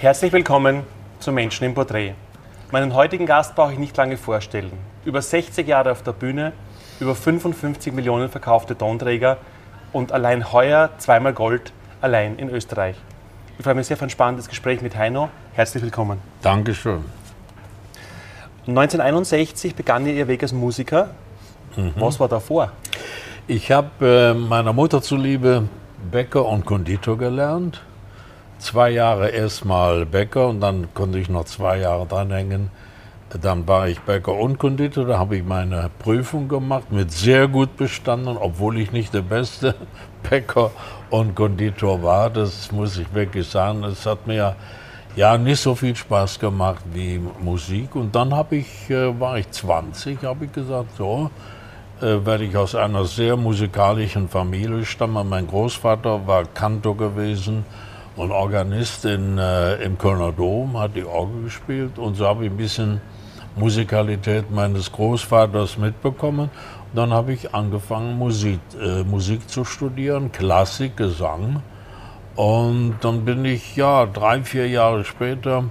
Herzlich willkommen zu Menschen im Porträt. Meinen heutigen Gast brauche ich nicht lange vorstellen. Über 60 Jahre auf der Bühne, über 55 Millionen verkaufte Tonträger und allein heuer zweimal Gold allein in Österreich. Ich freue mich sehr auf ein spannendes Gespräch mit Heino. Herzlich willkommen. Dankeschön. 1961 begann Ihr Weg als Musiker. Mhm. Was war davor? Ich habe äh, meiner Mutter zuliebe Bäcker und Konditor gelernt. Zwei Jahre erstmal Bäcker und dann konnte ich noch zwei Jahre dranhängen. Dann war ich Bäcker und Konditor, da habe ich meine Prüfung gemacht, mit sehr gut bestanden, obwohl ich nicht der beste Bäcker und Konditor war. Das muss ich wirklich sagen. Es hat mir ja nicht so viel Spaß gemacht wie Musik. Und dann habe ich, äh, war ich 20, habe ich gesagt, so, äh, weil ich aus einer sehr musikalischen Familie stamme. Mein Großvater war Kantor gewesen und Organist in, äh, im Kölner Dom, hat die Orgel gespielt und so habe ich ein bisschen Musikalität meines Großvaters mitbekommen. Und dann habe ich angefangen, Musik, äh, Musik zu studieren, Klassik, Gesang. Und dann bin ich, ja, drei, vier Jahre später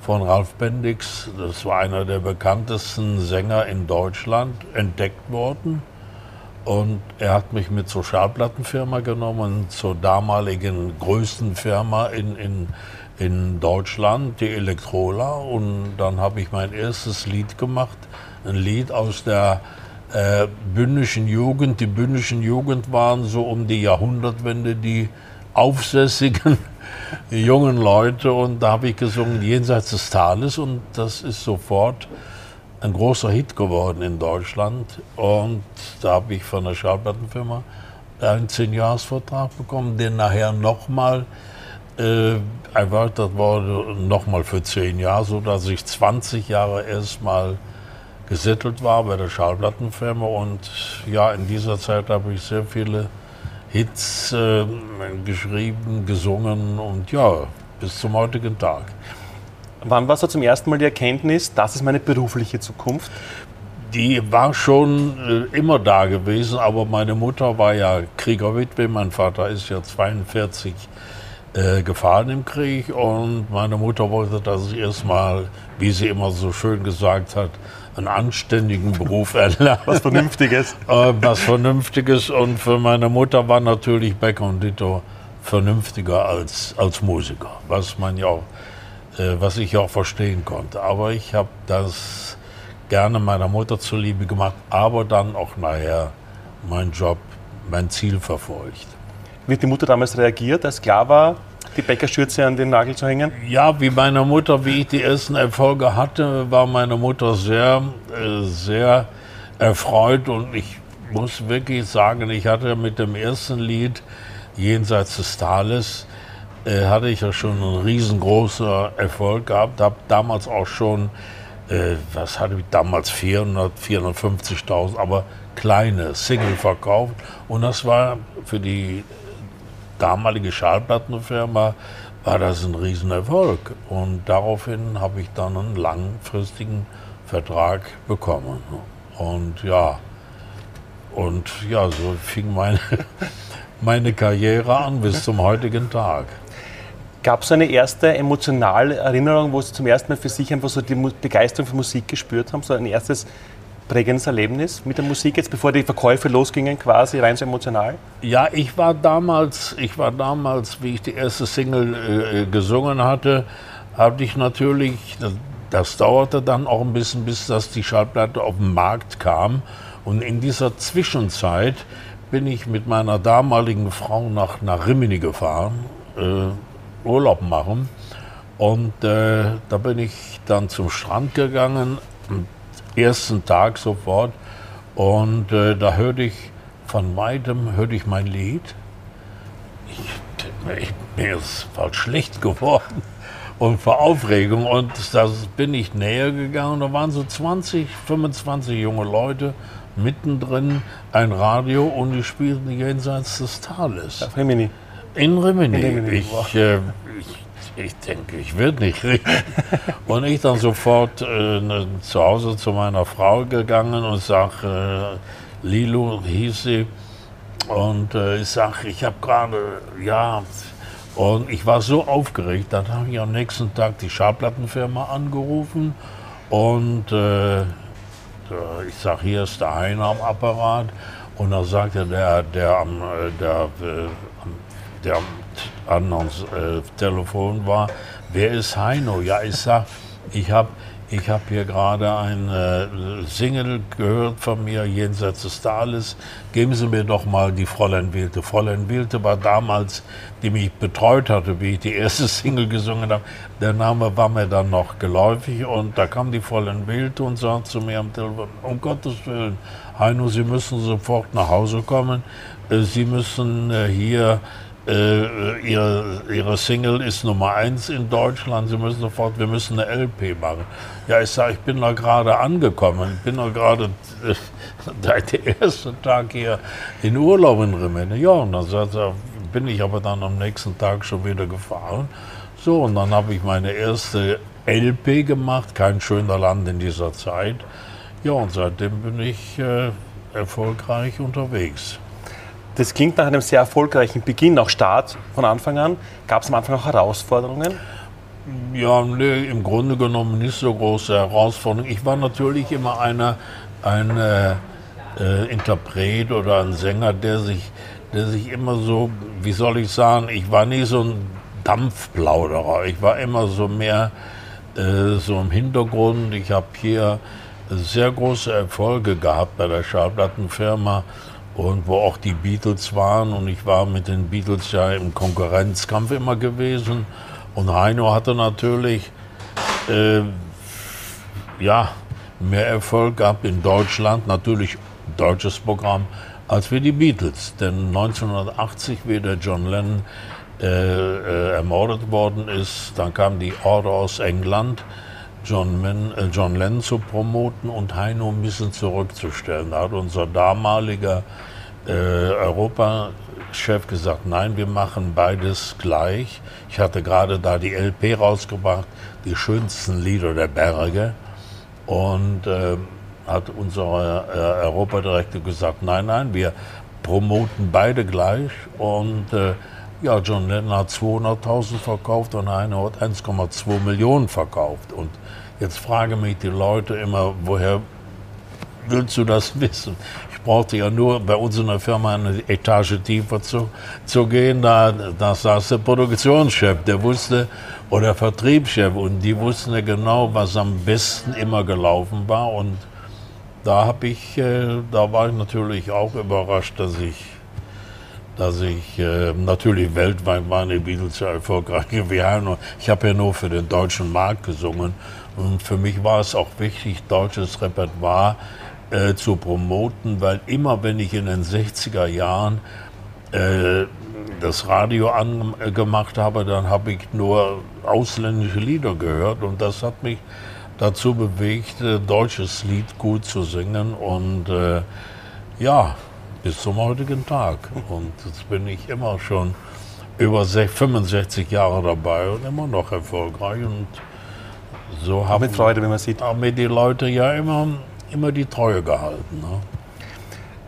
von Ralf Bendix, das war einer der bekanntesten Sänger in Deutschland, entdeckt worden. Und er hat mich mit zur Schallplattenfirma genommen, zur damaligen größten Firma in, in, in Deutschland, die Elektrola. Und dann habe ich mein erstes Lied gemacht, ein Lied aus der äh, bündischen Jugend. Die bündischen Jugend waren so um die Jahrhundertwende die aufsässigen jungen Leute und da habe ich gesungen Jenseits des Tales und das ist sofort ein großer Hit geworden in Deutschland und da habe ich von der Schallplattenfirma einen 10-Jahres-Vertrag bekommen, den nachher nochmal äh, erweitert wurde, nochmal für 10 Jahre, sodass ich 20 Jahre erstmal gesettelt war bei der Schallplattenfirma und ja, in dieser Zeit habe ich sehr viele Hits äh, geschrieben, gesungen und ja, bis zum heutigen Tag. Wann war so zum ersten Mal die Erkenntnis, das ist meine berufliche Zukunft? Die war schon äh, immer da gewesen, aber meine Mutter war ja Kriegerwitwe, mein Vater ist ja 42 äh, gefahren im Krieg und meine Mutter wollte, dass ich erstmal, wie sie immer so schön gesagt hat, einen anständigen Beruf erlernt. Was Vernünftiges. Äh, was Vernünftiges. Und für meine Mutter war natürlich Becker und Dito vernünftiger als, als Musiker, was man ja auch, äh, was ich auch verstehen konnte. Aber ich habe das gerne meiner Mutter zuliebe gemacht, aber dann auch nachher meinen Job, mein Ziel verfolgt. Wie hat die Mutter damals reagiert, als klar war, die Bäckerschürze an den Nagel zu hängen? Ja, wie meine Mutter, wie ich die ersten Erfolge hatte, war meine Mutter sehr, äh, sehr erfreut und ich muss wirklich sagen, ich hatte mit dem ersten Lied Jenseits des Tales äh, hatte ich ja schon einen riesengroßen Erfolg gehabt, habe damals auch schon, äh, was hatte ich damals, 400, 450.000, aber kleine Single verkauft und das war für die damalige Schallplattenfirma war das ein Riesenerfolg. Und daraufhin habe ich dann einen langfristigen Vertrag bekommen. Und ja, und ja, so fing meine, meine Karriere an bis zum heutigen Tag. Gab es eine erste emotionale Erinnerung, wo Sie zum ersten Mal für sich einfach so die Begeisterung für Musik gespürt haben? So ein erstes prägendes Erlebnis mit der Musik jetzt, bevor die Verkäufe losgingen, quasi rein so emotional? Ja, ich war damals, ich war damals, wie ich die erste Single äh, gesungen hatte, hatte ich natürlich, das, das, dauerte dann auch ein bisschen, bis das die Schallplatte auf den Markt kam. Und in dieser Zwischenzeit bin ich mit meiner damaligen Frau nach, nach Rimini gefahren, äh, Urlaub machen. Und äh, da bin ich dann zum Strand gegangen ersten Tag sofort. Und äh, da hörte ich von weitem hörte ich mein Lied. Ich, ich, mir ist fast schlecht geworden und vor Aufregung. Und da bin ich näher gegangen. Da waren so 20, 25 junge Leute mittendrin, ein Radio und die spielten jenseits des Tales. Ja, Rimini. In Rimini. In Rimini. Ich, äh, ich ich denke, ich werde nicht reden. und ich dann sofort äh, ne, zu Hause zu meiner Frau gegangen und sage, äh, Lilo hieß sie, und äh, ich sage, ich habe gerade, ja, Und ich war so aufgeregt, dann habe ich am nächsten Tag die Schallplattenfirma angerufen und äh, ich sage, hier ist der Heiner am Apparat. Und dann sagte der, der am, äh, der, äh, der am anderen äh, Telefon war, wer ist Heino? Ja, ich sag, ich habe ich habe hier gerade ein äh, Single gehört von mir, Jenseits des Tales. Geben Sie mir doch mal die Fräulein Wilte. Fräulein Wilte war damals, die mich betreut hatte, wie ich die erste Single gesungen habe. Der Name war mir dann noch geläufig und da kam die Fräulein Wilte und sagte zu mir am Telefon, um Gottes Willen, Heino, Sie müssen sofort nach Hause kommen. Äh, Sie müssen äh, hier äh, ihre, ihre Single ist Nummer eins in Deutschland. Sie müssen sofort, wir müssen eine LP machen. Ja, ich sage, ich bin da gerade angekommen. Ich bin da gerade äh, der erste Tag hier in Urlaub in Rimini. Ja, und dann sagt er, bin ich aber dann am nächsten Tag schon wieder gefahren. So, und dann habe ich meine erste LP gemacht, kein schöner Land in dieser Zeit. Ja, und seitdem bin ich äh, erfolgreich unterwegs. Das klingt nach einem sehr erfolgreichen Beginn, auch Start von Anfang an. Gab es am Anfang auch Herausforderungen? Ja, nee, im Grunde genommen nicht so große Herausforderungen. Ich war natürlich immer einer, ein äh, äh, Interpret oder ein Sänger, der sich, der sich immer so, wie soll ich sagen, ich war nie so ein Dampfplauderer. Ich war immer so mehr äh, so im Hintergrund. Ich habe hier sehr große Erfolge gehabt bei der Schallplattenfirma und wo auch die Beatles waren. Und ich war mit den Beatles ja im Konkurrenzkampf immer gewesen. Und Heino hatte natürlich äh, ja mehr Erfolg gehabt in Deutschland, natürlich deutsches Programm, als wir die Beatles. Denn 1980, wie der John Lennon äh, äh, ermordet worden ist, dann kam die Order aus England John, Men, äh John Lennon zu promoten und Heino ein bisschen zurückzustellen. Da hat unser damaliger äh, Europachef gesagt, nein, wir machen beides gleich. Ich hatte gerade da die LP rausgebracht, die schönsten Lieder der Berge. Und äh, hat unser äh, Europadirektor gesagt, nein, nein, wir promoten beide gleich. Und äh, ja, John Lennon hat 200.000 verkauft und Heino hat 1,2 Millionen verkauft. Und Jetzt fragen mich die Leute immer, woher willst du das wissen? Ich brauchte ja nur bei uns in der Firma eine Etage tiefer zu, zu gehen. Da, da saß der Produktionschef, der wusste, oder Vertriebschef, und die wussten ja genau, was am besten immer gelaufen war. Und da habe ich, äh, da war ich natürlich auch überrascht, dass ich dass ich äh, natürlich weltweit waren die Beatles ja erfolgreich. Gewesen. Ich habe ja nur für den deutschen Markt gesungen. Und für mich war es auch wichtig, deutsches Repertoire äh, zu promoten, weil immer wenn ich in den 60er Jahren äh, das Radio angemacht habe, dann habe ich nur ausländische Lieder gehört. Und das hat mich dazu bewegt, äh, deutsches Lied gut zu singen. Und äh, ja, bis zum heutigen Tag. Und jetzt bin ich immer schon über 65 Jahre dabei und immer noch erfolgreich und so haben mit Freude, wenn man sieht. Haben mir die Leute ja immer, immer die Treue gehalten. Ne?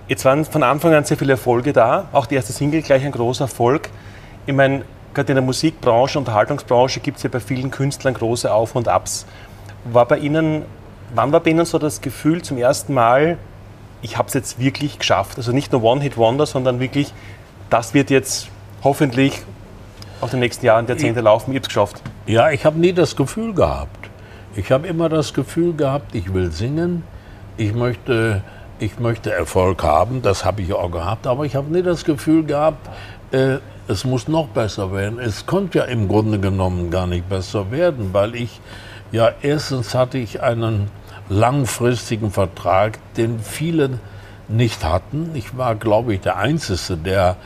Jetzt waren von Anfang an sehr viele Erfolge da. Auch die erste Single gleich ein großer Erfolg. Ich meine, gerade in der Musikbranche, Unterhaltungsbranche gibt es ja bei vielen Künstlern große Auf- und Abs. War bei Ihnen, wann war bei Ihnen so das Gefühl zum ersten Mal, ich habe es jetzt wirklich geschafft? Also nicht nur One-Hit-Wonder, sondern wirklich, das wird jetzt hoffentlich auch die nächsten Jahre und Jahrzehnte laufen. Ich habe es geschafft. Ja, ich habe nie das Gefühl gehabt. Ich habe immer das Gefühl gehabt, ich will singen, ich möchte, ich möchte Erfolg haben, das habe ich auch gehabt, aber ich habe nie das Gefühl gehabt, äh, es muss noch besser werden. Es konnte ja im Grunde genommen gar nicht besser werden, weil ich ja erstens hatte ich einen langfristigen Vertrag, den viele nicht hatten. Ich war, glaube ich, der Einzige, der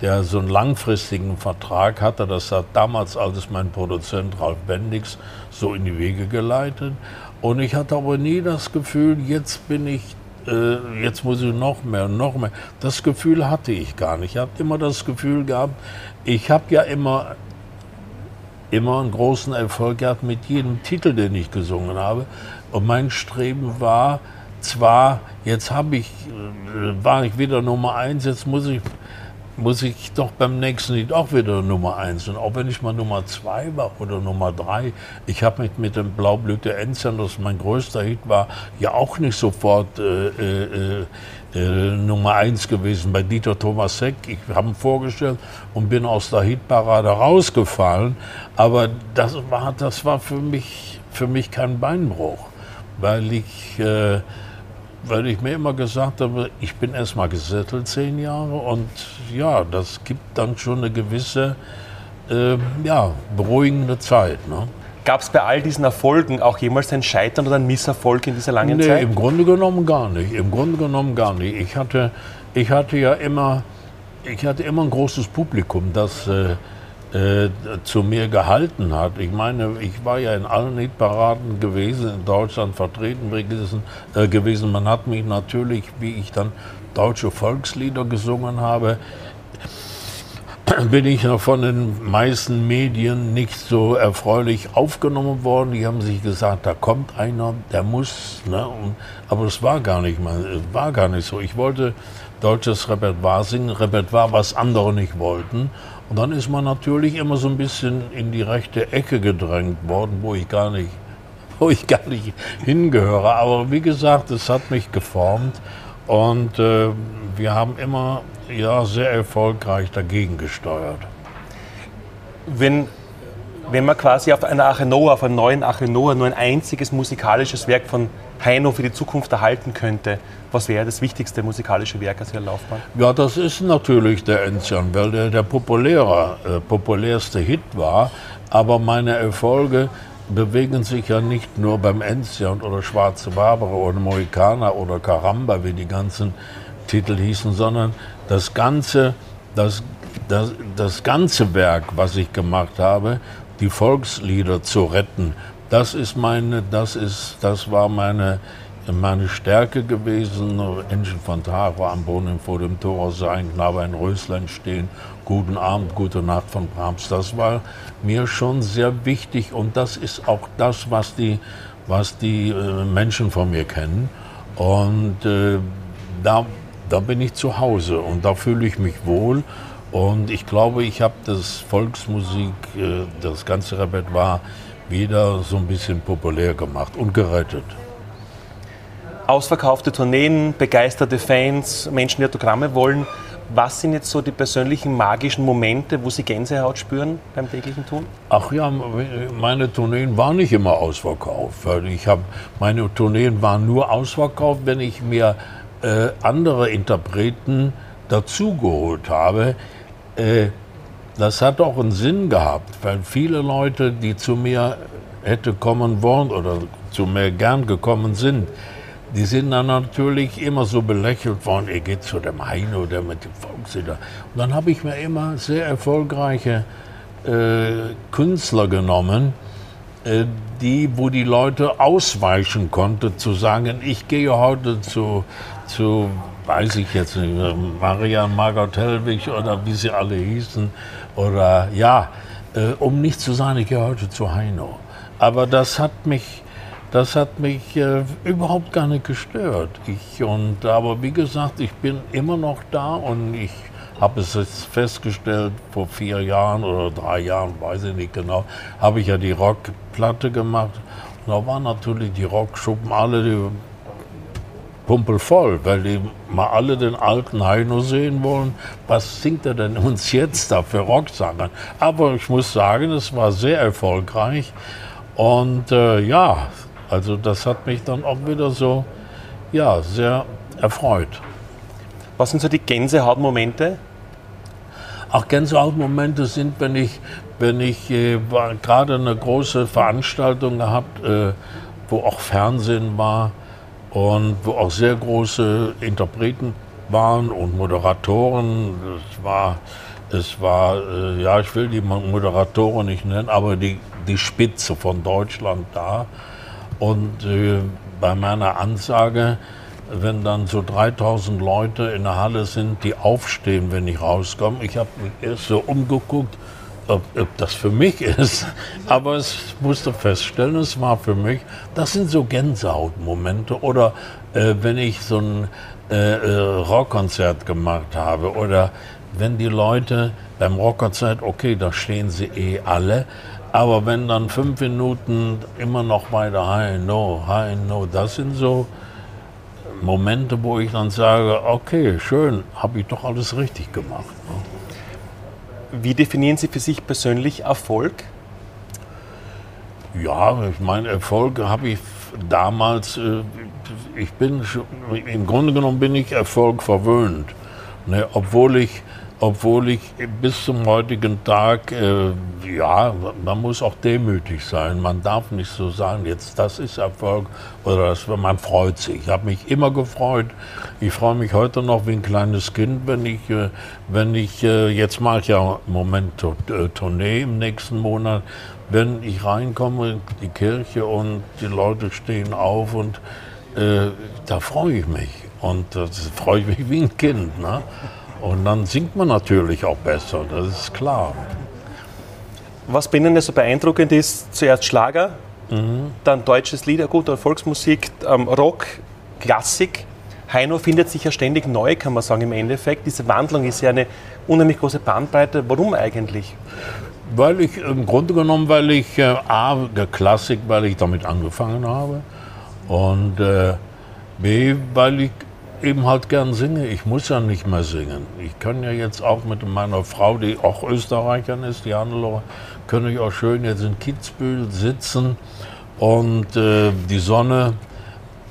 der so einen langfristigen Vertrag hatte. Das hat damals alles mein Produzent Ralf Bendix so in die Wege geleitet. Und ich hatte aber nie das Gefühl, jetzt bin ich, äh, jetzt muss ich noch mehr, noch mehr. Das Gefühl hatte ich gar nicht. Ich habe immer das Gefühl gehabt, ich habe ja immer, immer einen großen Erfolg gehabt mit jedem Titel, den ich gesungen habe. Und mein Streben war, zwar, jetzt habe ich, äh, war ich wieder Nummer eins, jetzt muss ich muss ich doch beim nächsten Lied auch wieder Nummer eins. Und auch wenn ich mal Nummer zwei war oder Nummer drei, ich habe mich mit dem Blaublüte Enzian, das mein größter Hit war, ja auch nicht sofort äh, äh, äh, Nummer eins gewesen bei Dieter Thomas Heck. Ich habe ihn vorgestellt und bin aus der Hitparade rausgefallen. Aber das war, das war für, mich, für mich kein Beinbruch, weil ich äh, weil ich mir immer gesagt habe, ich bin erst mal gesettelt zehn Jahre und ja, das gibt dann schon eine gewisse äh, ja, beruhigende Zeit. Ne? Gab es bei all diesen Erfolgen auch jemals ein Scheitern oder ein Misserfolg in dieser langen nee, Zeit? Im Grunde genommen gar nicht. Im Grunde genommen gar nicht. Ich hatte, ich hatte ja immer, ich hatte immer ein großes Publikum, das äh, äh, zu mir gehalten hat. Ich meine, ich war ja in allen Hitparaden gewesen, in Deutschland vertreten gewesen, äh, gewesen. Man hat mich natürlich, wie ich dann deutsche Volkslieder gesungen habe, bin ich noch von den meisten Medien nicht so erfreulich aufgenommen worden. Die haben sich gesagt, da kommt einer, der muss. Ne? Und, aber es war gar nicht mal, war gar nicht so. Ich wollte deutsches Repertoire singen, Repertoire, was andere nicht wollten. Und dann ist man natürlich immer so ein bisschen in die rechte Ecke gedrängt worden, wo ich gar nicht, wo ich gar nicht hingehöre. Aber wie gesagt, es hat mich geformt und äh, wir haben immer ja, sehr erfolgreich dagegen gesteuert. Wenn, wenn man quasi auf einer Achenoa, auf einem neuen Achenoa nur ein einziges musikalisches Werk von Heino für die Zukunft erhalten könnte, was wäre das wichtigste musikalische Werk aus Ihrer Laufbahn? Ja, das ist natürlich der Enzian, weil der der populäre, äh, populärste Hit war. Aber meine Erfolge bewegen sich ja nicht nur beim Enzian oder Schwarze Barbara oder Mohikaner oder Caramba, wie die ganzen Titel hießen, sondern das ganze, das, das, das ganze Werk, was ich gemacht habe, die Volkslieder zu retten, das ist meine, das ist, das war meine, meine Stärke gewesen. Engine von Tara am Brunnen vor dem Tor sein, Knabe ein Röslein stehen, guten Abend, gute Nacht von Brahms. Das war mir schon sehr wichtig und das ist auch das, was die, was die äh, Menschen von mir kennen. Und äh, da, da bin ich zu Hause und da fühle ich mich wohl. Und ich glaube, ich habe das Volksmusik, äh, das ganze Repertoire wieder so ein bisschen populär gemacht und gerettet. Ausverkaufte Tourneen, begeisterte Fans, Menschen, die Autogramme wollen. Was sind jetzt so die persönlichen magischen Momente, wo Sie Gänsehaut spüren beim täglichen Tun? Ach ja, meine Tourneen waren nicht immer ausverkauft. Ich hab, meine Tourneen waren nur ausverkauft, wenn ich mir äh, andere Interpreten dazugeholt habe. Äh, das hat auch einen Sinn gehabt, weil viele Leute, die zu mir hätte kommen wollen oder zu mir gern gekommen sind, die sind dann natürlich immer so belächelt worden, ihr geht zu dem Heino oder mit dem Volkslieder. Und dann habe ich mir immer sehr erfolgreiche äh, Künstler genommen, äh, die, wo die Leute ausweichen konnten, zu sagen, ich gehe heute zu, zu weiß ich jetzt nicht, Maria Margot Hellwig oder wie sie alle hießen, oder ja, äh, um nicht zu sagen, ich gehe heute zu Heino. Aber das hat mich, das hat mich äh, überhaupt gar nicht gestört. Ich, und, aber wie gesagt, ich bin immer noch da und ich habe es jetzt festgestellt, vor vier Jahren oder drei Jahren, weiß ich nicht genau, habe ich ja die Rockplatte gemacht. Da waren natürlich die Rockschuppen alle, die pumpelvoll, weil die mal alle den alten Heino sehen wollen. Was singt er denn uns jetzt da für Rocksanger? Aber ich muss sagen, es war sehr erfolgreich. Und äh, ja, also das hat mich dann auch wieder so, ja, sehr erfreut. Was sind so die Gänsehautmomente? Ach, Gänsehautmomente sind, wenn ich, wenn ich äh, gerade eine große Veranstaltung gehabt, äh, wo auch Fernsehen war, und wo auch sehr große Interpreten waren und Moderatoren. Es war, es war äh, ja, ich will die Moderatoren nicht nennen, aber die, die Spitze von Deutschland da. Und äh, bei meiner Ansage, wenn dann so 3000 Leute in der Halle sind, die aufstehen, wenn ich rauskomme, ich habe mich erst so umgeguckt, ob, ob, das für mich ist. Aber ich musste feststellen, es war für mich. Das sind so Gänsehautmomente. Oder äh, wenn ich so ein äh, äh, Rockkonzert gemacht habe oder wenn die Leute beim Rockerzeit, okay, da stehen sie eh alle, aber wenn dann fünf Minuten immer noch weiter High No, High No, das sind so Momente, wo ich dann sage, okay, schön, habe ich doch alles richtig gemacht. Ne? Wie definieren Sie für sich persönlich Erfolg? Ja, ich meine, Erfolg habe ich damals, äh, ich bin, im Grunde genommen bin ich Erfolg verwöhnt. Ne, obwohl ich obwohl ich bis zum heutigen Tag, äh, ja, man muss auch demütig sein. Man darf nicht so sagen, jetzt das ist Erfolg oder das, man freut sich. Ich habe mich immer gefreut. Ich freue mich heute noch wie ein kleines Kind, wenn ich, äh, wenn ich äh, jetzt mache ich ja im Moment äh, Tournee im nächsten Monat, wenn ich reinkomme in die Kirche und die Leute stehen auf und äh, da freue ich mich. Und das freue ich mich wie ein Kind. Ne? Und dann singt man natürlich auch besser, das ist klar. Was bei Ihnen so beeindruckend ist, zuerst Schlager, mhm. dann deutsches Lied, gut, Volksmusik, ähm, Rock, Klassik. Heino findet sich ja ständig neu, kann man sagen, im Endeffekt. Diese Wandlung ist ja eine unheimlich große Bandbreite. Warum eigentlich? Weil ich, im Grunde genommen, weil ich, äh, A, der Klassik, weil ich damit angefangen habe. Und äh, B, weil ich eben halt gern singe. Ich muss ja nicht mehr singen. Ich kann ja jetzt auch mit meiner Frau, die auch Österreicherin ist, die Hannelore, können ich auch schön jetzt in Kitzbühel sitzen und äh, die Sonne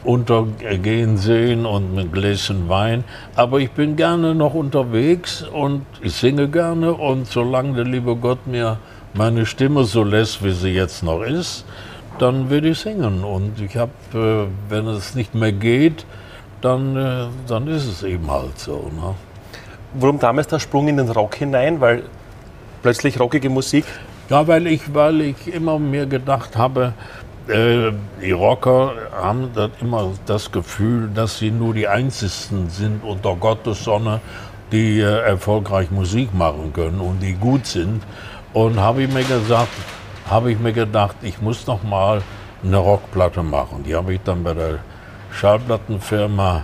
untergehen sehen und mit Gläschen Wein. Aber ich bin gerne noch unterwegs und ich singe gerne und solange der liebe Gott mir meine Stimme so lässt, wie sie jetzt noch ist, dann will ich singen. Und ich habe, äh, wenn es nicht mehr geht, dann, äh, dann ist es eben halt so. Ne? Warum damals der Sprung in den Rock hinein? Weil plötzlich rockige Musik? Ja, weil ich, weil ich immer mir gedacht habe, äh, die Rocker haben das immer das Gefühl, dass sie nur die Einzigen sind unter Gottes Sonne, die äh, erfolgreich Musik machen können und die gut sind. Und habe ich mir gesagt, habe ich mir gedacht, ich muss noch mal eine Rockplatte machen. Die habe ich dann bei der Schallplattenfirma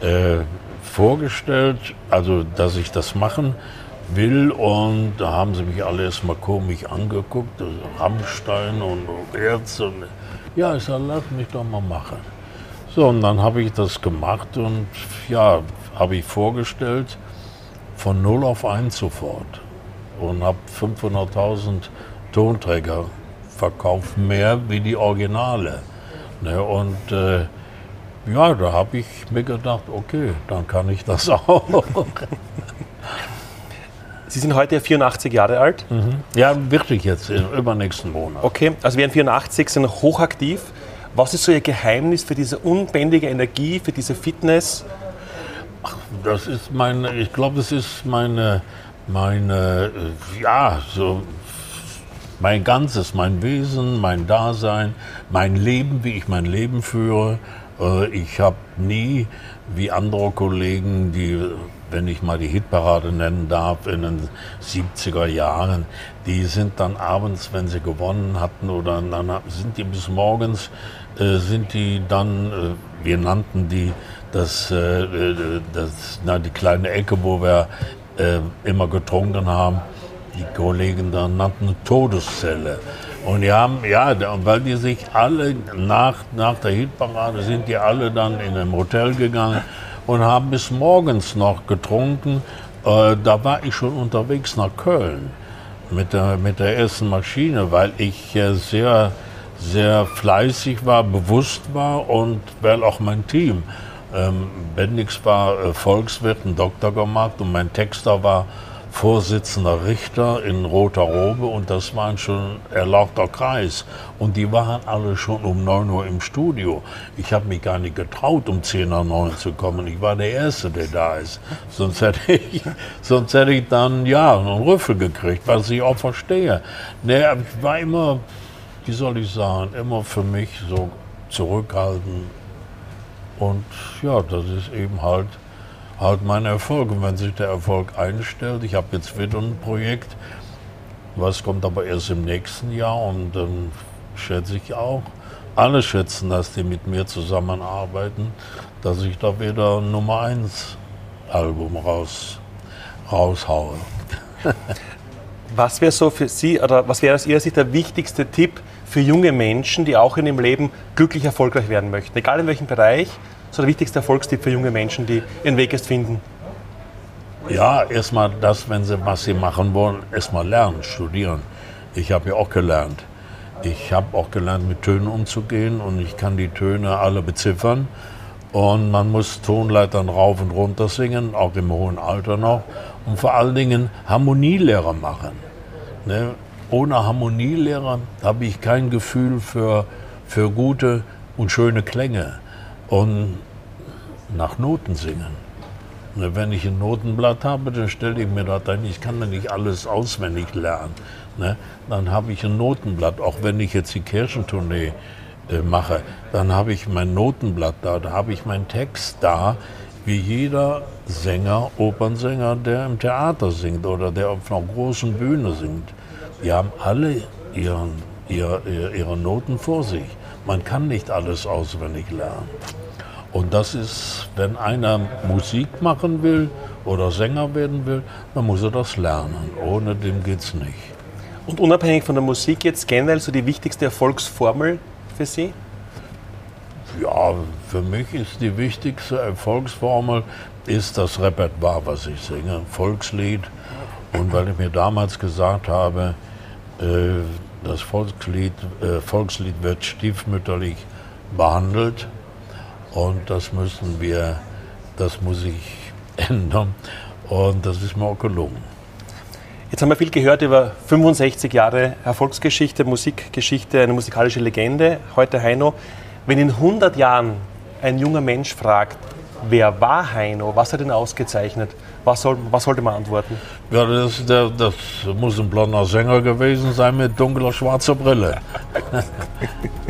äh, vorgestellt, also dass ich das machen will und da haben sie mich alle erstmal komisch angeguckt, also Rammstein und Ärzte. Und, ja, ich sage, lass mich doch mal machen. So, und dann habe ich das gemacht und ja, habe ich vorgestellt, von 0 auf 1 sofort. Und habe 500.000 Tonträger verkauft, mehr wie die Originale. Ne, und äh, ja, da habe ich mir gedacht, okay, dann kann ich das auch. Sie sind heute 84 Jahre alt. Mhm. Ja, wirklich jetzt, im übernächsten Monat. Okay, also werden 84, sind hochaktiv. Was ist so Ihr Geheimnis für diese unbändige Energie, für diese Fitness? Ach, das ist meine, ich glaube, das ist meine, meine, ja, so mein Ganzes, mein Wesen, mein Dasein, mein Leben, wie ich mein Leben führe. Äh, ich habe nie, wie andere Kollegen, die, wenn ich mal die Hitparade nennen darf, in den 70er Jahren, die sind dann abends, wenn sie gewonnen hatten, oder dann sind die bis morgens, äh, sind die dann, äh, wir nannten die das, das, na, die kleine Ecke, wo wir immer getrunken haben, die Kollegen dann nannten Todeszelle. Und die haben, ja, weil die sich alle nach, nach der Hitparade sind die alle dann in ein Hotel gegangen und haben bis morgens noch getrunken. Äh, da war ich schon unterwegs nach Köln mit der, mit der ersten Maschine, weil ich äh, sehr, sehr fleißig war, bewusst war und weil auch mein Team. Ähm, Bendix war äh, Volkswirt, ein Doktor gemacht und mein Texter war Vorsitzender Richter in roter Robe und das war ein schon erlauchter Kreis. Und die waren alle schon um 9 Uhr im Studio. Ich habe mich gar nicht getraut, um 10 nach 9 zu kommen. Ich war der Erste, der da ist. Sonst hätte ich, sonst hätte ich dann, ja, einen Rüffel gekriegt, was ich auch verstehe. Nee, ich war immer, wie soll ich sagen, immer für mich so zurückhaltend. Und ja, das ist eben halt halt mein Erfolg. Und wenn sich der Erfolg einstellt, ich habe jetzt wieder ein Projekt, was kommt aber erst im nächsten Jahr und dann schätze ich auch, alle schätzen, dass die mit mir zusammenarbeiten, dass ich da wieder ein Nummer 1 Album raus, raushaue. was wäre so für Sie oder was wäre aus Ihrer Sicht der wichtigste Tipp für junge Menschen, die auch in ihrem Leben glücklich erfolgreich werden möchten? Egal in welchem Bereich, so der wichtigste Erfolgstipp für junge Menschen, die ihren Weg erst finden. Ja, erstmal das, wenn sie was sie machen wollen, erstmal lernen, studieren. Ich habe ja auch gelernt. Ich habe auch gelernt, mit Tönen umzugehen und ich kann die Töne alle beziffern. Und man muss Tonleitern rauf und runter singen, auch im hohen Alter noch. Und vor allen Dingen Harmonielehrer machen. Ne? Ohne Harmonielehrer habe ich kein Gefühl für, für gute und schöne Klänge und nach Noten singen. Wenn ich ein Notenblatt habe, dann stelle ich mir das ein, ich kann da nicht alles auswendig lernen. Ne? Dann habe ich ein Notenblatt, auch wenn ich jetzt die Kirchentournee äh, mache, dann habe ich mein Notenblatt da, da habe ich meinen Text da, wie jeder Sänger, Opernsänger, der im Theater singt oder der auf einer großen Bühne singt. Die haben alle ihren, ihre, ihre Noten vor sich. Man kann nicht alles auswendig lernen. Und das ist, wenn einer Musik machen will oder Sänger werden will, dann muss er das lernen. Ohne dem geht es nicht. Und unabhängig von der Musik jetzt generell so die wichtigste Erfolgsformel, für Sie? Ja, für mich ist die wichtigste Erfolgsformel ist das Repertoire, was ich singe, Volkslied. Und weil ich mir damals gesagt habe, äh, das Volkslied, äh, Volkslied wird stiefmütterlich behandelt und das müssen wir, das muss ich ändern und das ist mir auch gelungen. Jetzt haben wir viel gehört über 65 Jahre Erfolgsgeschichte, Musikgeschichte, eine musikalische Legende. Heute Heino. Wenn in 100 Jahren ein junger Mensch fragt, wer war Heino, was hat ihn ausgezeichnet, was, soll, was sollte man antworten? Ja, das, das, das muss ein blonder Sänger gewesen sein mit dunkler schwarzer Brille.